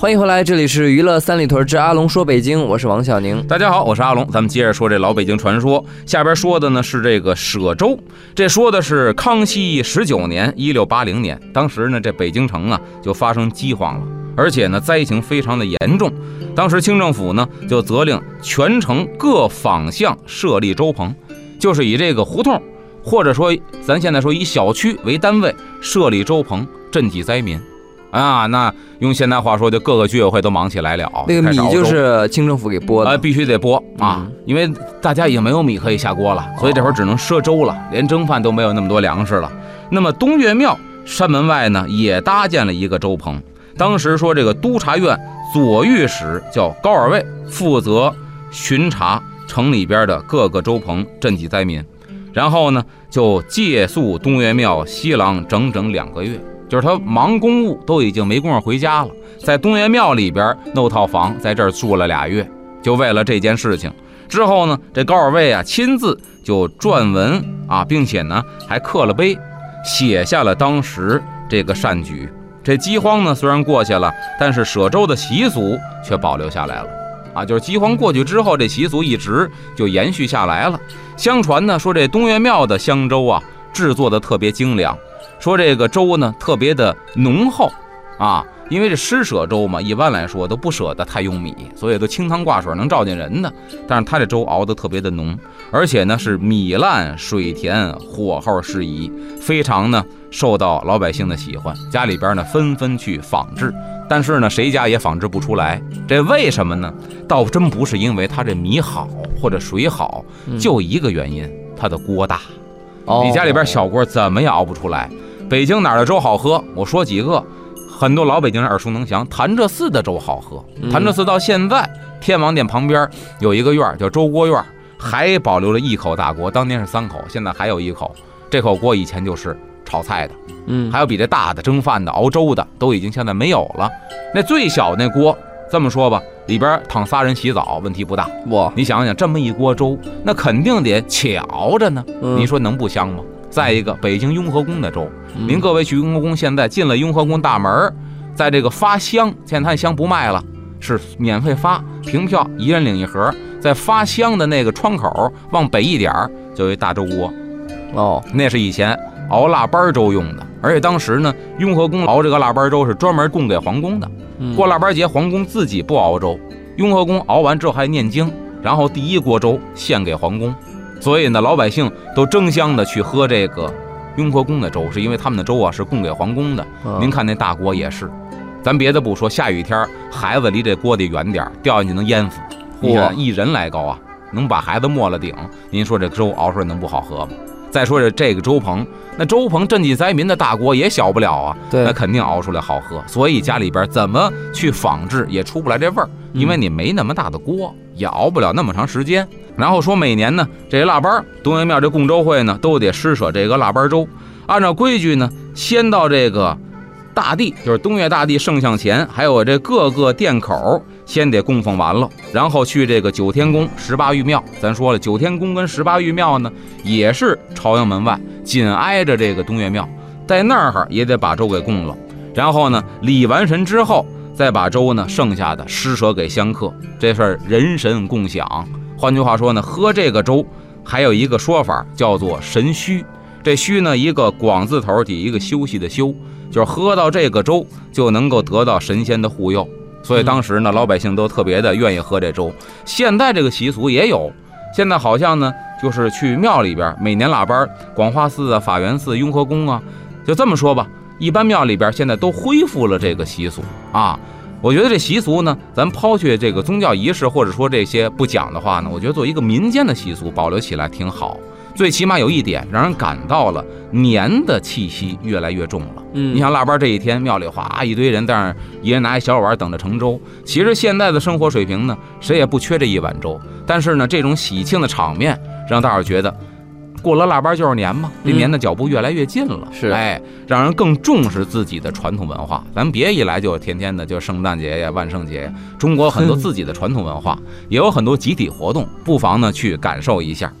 欢迎回来，这里是娱乐三里屯之阿龙说北京，我是王小宁。大家好，我是阿龙，咱们接着说这老北京传说。下边说的呢是这个舍粥，这说的是康熙十九年（一六八零年），当时呢这北京城啊就发生饥荒了，而且呢灾情非常的严重。当时清政府呢就责令全城各坊巷设立粥棚，就是以这个胡同或者说咱现在说以小区为单位设立粥棚，赈济灾民。啊，那用现代话说，就各个居委会都忙起来了。那个米就是清政府给拨的，啊，必须得拨啊，因为大家已经没有米可以下锅了，所以这会儿只能赊粥了，连蒸饭都没有那么多粮食了。那么东岳庙山门外呢，也搭建了一个粥棚。当时说这个督察院左御史叫高尔卫，负责巡查城里边的各个粥棚，赈济灾民。然后呢，就借宿东岳庙西廊整整两个月。就是他忙公务，都已经没工夫回家了，在东岳庙里边弄套房，在这儿住了俩月，就为了这件事情。之后呢，这高尔卫啊亲自就撰文啊，并且呢还刻了碑，写下了当时这个善举。这饥荒呢虽然过去了，但是舍粥的习俗却保留下来了啊。就是饥荒过去之后，这习俗一直就延续下来了。相传呢说这东岳庙的香粥啊制作的特别精良。说这个粥呢特别的浓厚，啊，因为这施舍粥嘛，一般来说都不舍得太用米，所以都清汤挂水能照见人的。但是他这粥熬得特别的浓，而且呢是米烂水甜，火候适宜，非常呢受到老百姓的喜欢。家里边呢纷纷去仿制，但是呢谁家也仿制不出来。这为什么呢？倒真不是因为它这米好或者水好，就一个原因，它的锅大。你家里边小锅怎么也熬不出来。北京哪儿的粥好喝？我说几个，很多老北京人耳熟能详。潭柘寺的粥好喝。潭柘寺到现在，天王殿旁边有一个院叫粥锅院，还保留了一口大锅，当年是三口，现在还有一口。这口锅以前就是炒菜的，嗯，还有比这大的蒸饭的、熬粥的，都已经现在没有了。那最小那锅，这么说吧，里边躺仨人洗澡问题不大。哇，你想想，这么一锅粥，那肯定得且熬着呢。你说能不香吗？再一个，北京雍和宫的粥，您各位去雍和宫，现在进了雍和宫大门，在这个发香，现在香不卖了，是免费发凭票，一人领一盒。在发香的那个窗口往北一点儿就有一大粥锅，哦，那是以前熬腊八粥用的，而且当时呢，雍和宫熬这个腊八粥是专门供给皇宫的。过腊八节，皇宫自己不熬粥，雍和宫熬完之后还念经，然后第一锅粥献给皇宫。所以呢，老百姓都争相的去喝这个雍和宫的粥，是因为他们的粥啊是供给皇宫的。您看那大锅也是，咱别的不说，下雨天孩子离这锅得远点，掉下去能淹死。嚯，一人来高啊，能把孩子没了顶。您说这粥熬出来能不好喝吗？再说这这个粥棚，那粥棚赈济灾民的大锅也小不了啊，那肯定熬出来好喝。所以家里边怎么去仿制也出不来这味儿，因为你没那么大的锅，也熬不了那么长时间。然后说每年呢，这腊八东岳庙这供粥会呢，都得施舍这个腊八粥。按照规矩呢，先到这个大地，就是东岳大帝圣像前，还有这各个殿口。先得供奉完了，然后去这个九天宫、十八玉庙。咱说了，九天宫跟十八玉庙呢，也是朝阳门外，紧挨着这个东岳庙，在那儿也得把粥给供了。然后呢，礼完神之后，再把粥呢剩下的施舍给香客，这事儿人神共享。换句话说呢，喝这个粥还有一个说法叫做神虚。这虚呢，一个广字头底一个休息的休，就是喝到这个粥就能够得到神仙的护佑，所以当时呢，老百姓都特别的愿意喝这粥。现在这个习俗也有，现在好像呢，就是去庙里边每年腊八，广化寺啊、法源寺、雍和宫啊，就这么说吧，一般庙里边现在都恢复了这个习俗啊。我觉得这习俗呢，咱抛去这个宗教仪式或者说这些不讲的话呢，我觉得做一个民间的习俗保留起来挺好。最起码有一点，让人感到了年的气息越来越重了。嗯，你像腊八这一天，庙里哗一堆人，但是一人拿一小碗等着盛粥。其实现在的生活水平呢，谁也不缺这一碗粥。但是呢，这种喜庆的场面，让大伙觉得。过了腊八就是年嘛，这年的脚步越来越近了，是哎，让人更重视自己的传统文化。咱别一来就天天的就圣诞节呀、万圣节呀，中国很多 自己的传统文化，也有很多集体活动，不妨呢去感受一下。